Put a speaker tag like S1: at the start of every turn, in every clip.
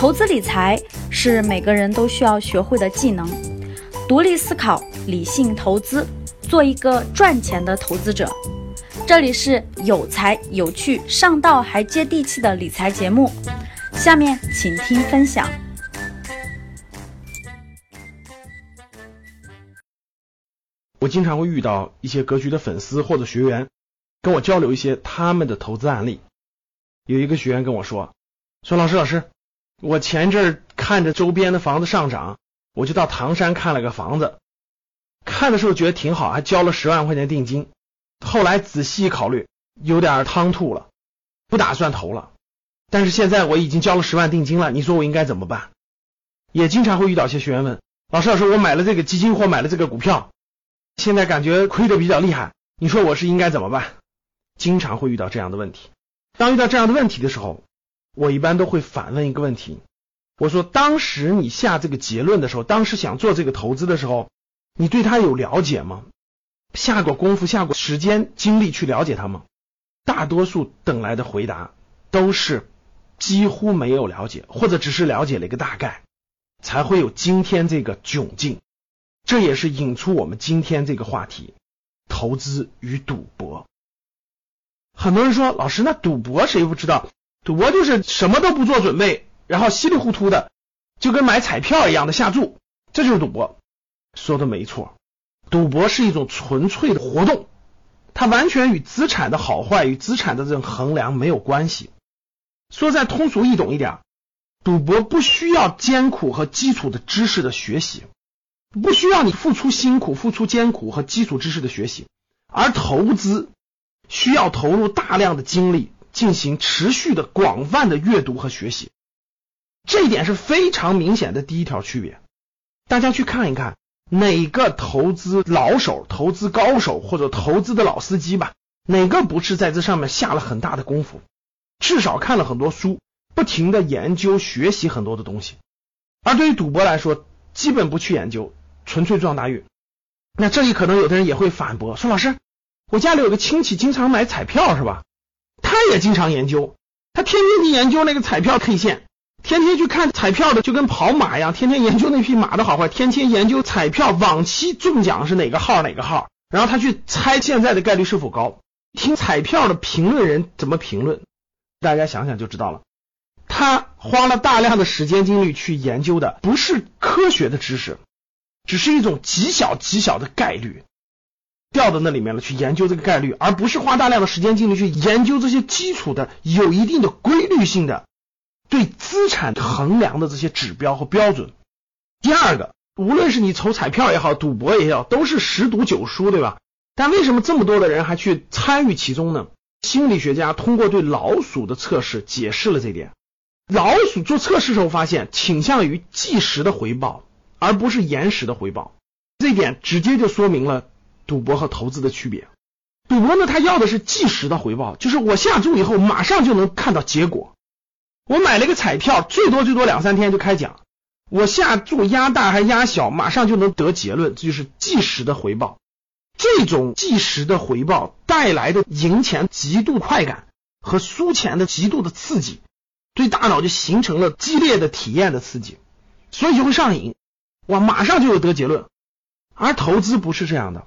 S1: 投资理财是每个人都需要学会的技能，独立思考，理性投资，做一个赚钱的投资者。这里是有才有趣、上道还接地气的理财节目，下面请听分享。
S2: 我经常会遇到一些格局的粉丝或者学员跟我交流一些他们的投资案例。有一个学员跟我说：“说老师，老师，我前阵儿看着周边的房子上涨，我就到唐山看了个房子，看的时候觉得挺好，还交了十万块钱定金。后来仔细考虑，有点汤吐了，不打算投了。但是现在我已经交了十万定金了，你说我应该怎么办？”也经常会遇到一些学员问：“老师，老师，我买了这个基金或买了这个股票。”现在感觉亏的比较厉害，你说我是应该怎么办？经常会遇到这样的问题。当遇到这样的问题的时候，我一般都会反问一个问题：我说，当时你下这个结论的时候，当时想做这个投资的时候，你对他有了解吗？下过功夫、下过时间、精力去了解他吗？大多数等来的回答都是几乎没有了解，或者只是了解了一个大概，才会有今天这个窘境。这也是引出我们今天这个话题：投资与赌博。很多人说，老师，那赌博谁不知道？赌博就是什么都不做准备，然后稀里糊涂的，就跟买彩票一样的下注，这就是赌博。说的没错，赌博是一种纯粹的活动，它完全与资产的好坏与资产的这种衡量没有关系。说再通俗易懂一点，赌博不需要艰苦和基础的知识的学习。不需要你付出辛苦、付出艰苦和基础知识的学习，而投资需要投入大量的精力，进行持续的广泛的阅读和学习。这一点是非常明显的第一条区别。大家去看一看，哪个投资老手、投资高手或者投资的老司机吧，哪个不是在这上面下了很大的功夫？至少看了很多书，不停的研究学习很多的东西。而对于赌博来说，基本不去研究。纯粹撞大运，那这里可能有的人也会反驳说：“老师，我家里有个亲戚经常买彩票，是吧？他也经常研究，他天天去研究那个彩票 K 线，天天去看彩票的，就跟跑马一样，天天研究那匹马的好坏，天天研究彩票往期中奖是哪个号哪个号，然后他去猜现在的概率是否高，听彩票的评论人怎么评论，大家想想就知道了。他花了大量的时间精力去研究的不是科学的知识。”只是一种极小极小的概率掉到那里面了，去研究这个概率，而不是花大量的时间精力去研究这些基础的、有一定的规律性的对资产衡量的这些指标和标准。第二个，无论是你投彩票也好，赌博也好，都是十赌九输，对吧？但为什么这么多的人还去参与其中呢？心理学家通过对老鼠的测试解释了这点。老鼠做测试时候发现，倾向于即时的回报。而不是延时的回报，这点直接就说明了赌博和投资的区别。赌博呢，它要的是即时的回报，就是我下注以后马上就能看到结果。我买了一个彩票，最多最多两三天就开奖，我下注压大还压小，马上就能得结论，这就是即时的回报。这种即时的回报带来的赢钱极度快感和输钱的极度的刺激，对大脑就形成了激烈的体验的刺激，所以就会上瘾。哇，马上就有得结论，而投资不是这样的，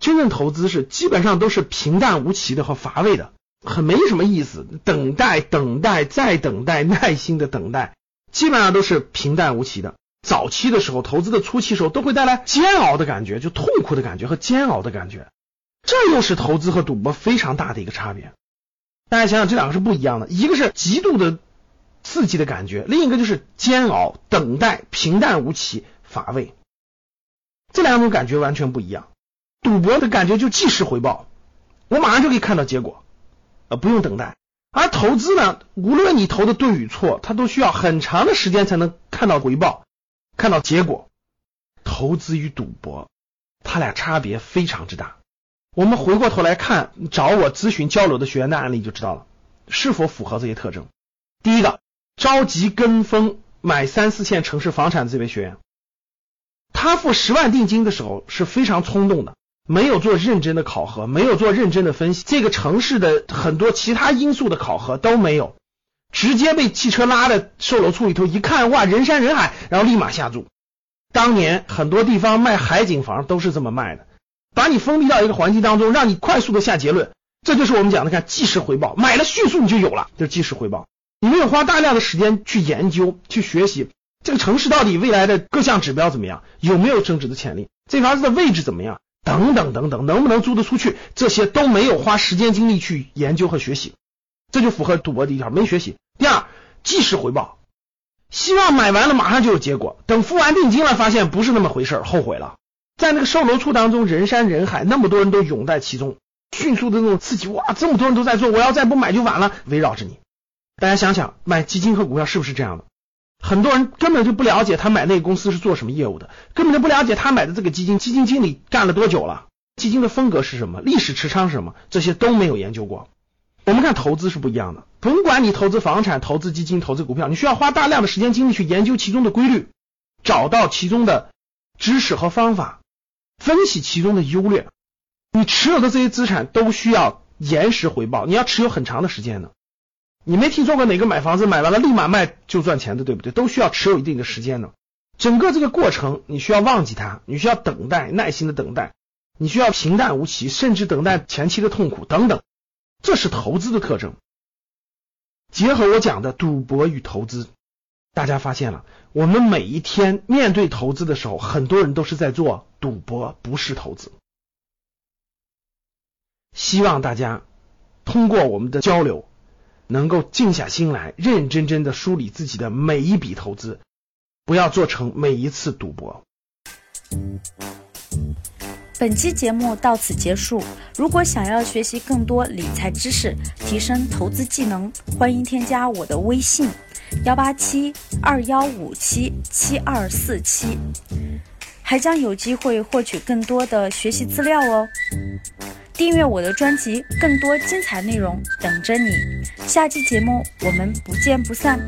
S2: 真正投资是基本上都是平淡无奇的和乏味的，很没什么意思，等待，等待，再等待，耐心的等待，基本上都是平淡无奇的。早期的时候，投资的初期时候都会带来煎熬的感觉，就痛苦的感觉和煎熬的感觉，这又是投资和赌博非常大的一个差别。大家想想，这两个是不一样的，一个是极度的刺激的感觉，另一个就是煎熬、等待、平淡无奇。乏味，这两种感觉完全不一样。赌博的感觉就即时回报，我马上就可以看到结果，呃，不用等待。而投资呢，无论你投的对与错，它都需要很长的时间才能看到回报，看到结果。投资与赌博，它俩差别非常之大。我们回过头来看，找我咨询交流的学员的案例就知道了，是否符合这些特征。第一个，着急跟风买三四线城市房产的这位学员。他付十万定金的时候是非常冲动的，没有做认真的考核，没有做认真的分析，这个城市的很多其他因素的考核都没有，直接被汽车拉的售楼处里头一看，哇，人山人海，然后立马下注。当年很多地方卖海景房都是这么卖的，把你封闭到一个环境当中，让你快速的下结论。这就是我们讲的，看即时回报，买了迅速你就有了，就是即时回报。你没有花大量的时间去研究、去学习这个城市到底未来的各项指标怎么样，有没有升值的潜力，这房子的位置怎么样，等等等等，能不能租得出去，这些都没有花时间精力去研究和学习，这就符合赌博第一条，没学习。第二，即时回报，希望买完了马上就有结果，等付完定金了，发现不是那么回事，后悔了。在那个售楼处当中，人山人海，那么多人都涌在其中。迅速的那种刺激，哇，这么多人都在做，我要再不买就晚了，围绕着你。大家想想，买基金和股票是不是这样的？很多人根本就不了解他买那个公司是做什么业务的，根本就不了解他买的这个基金，基金经理干了多久了，基金的风格是什么，历史持仓是什么，这些都没有研究过。我们看投资是不一样的，甭管你投资房产、投资基金、投资股票，你需要花大量的时间精力去研究其中的规律，找到其中的知识和方法，分析其中的优劣。你持有的这些资产都需要延时回报，你要持有很长的时间呢。你没听说过哪个买房子买完了立马卖就赚钱的，对不对？都需要持有一定的时间呢。整个这个过程你需要忘记它，你需要等待，耐心的等待，你需要平淡无奇，甚至等待前期的痛苦等等，这是投资的特征。结合我讲的赌博与投资，大家发现了，我们每一天面对投资的时候，很多人都是在做赌博，不是投资。希望大家通过我们的交流，能够静下心来，认认真真的梳理自己的每一笔投资，不要做成每一次赌博。
S1: 本期节目到此结束。如果想要学习更多理财知识，提升投资技能，欢迎添加我的微信：幺八七二幺五七七二四七，还将有机会获取更多的学习资料哦。订阅我的专辑，更多精彩内容等着你。下期节目我们不见不散。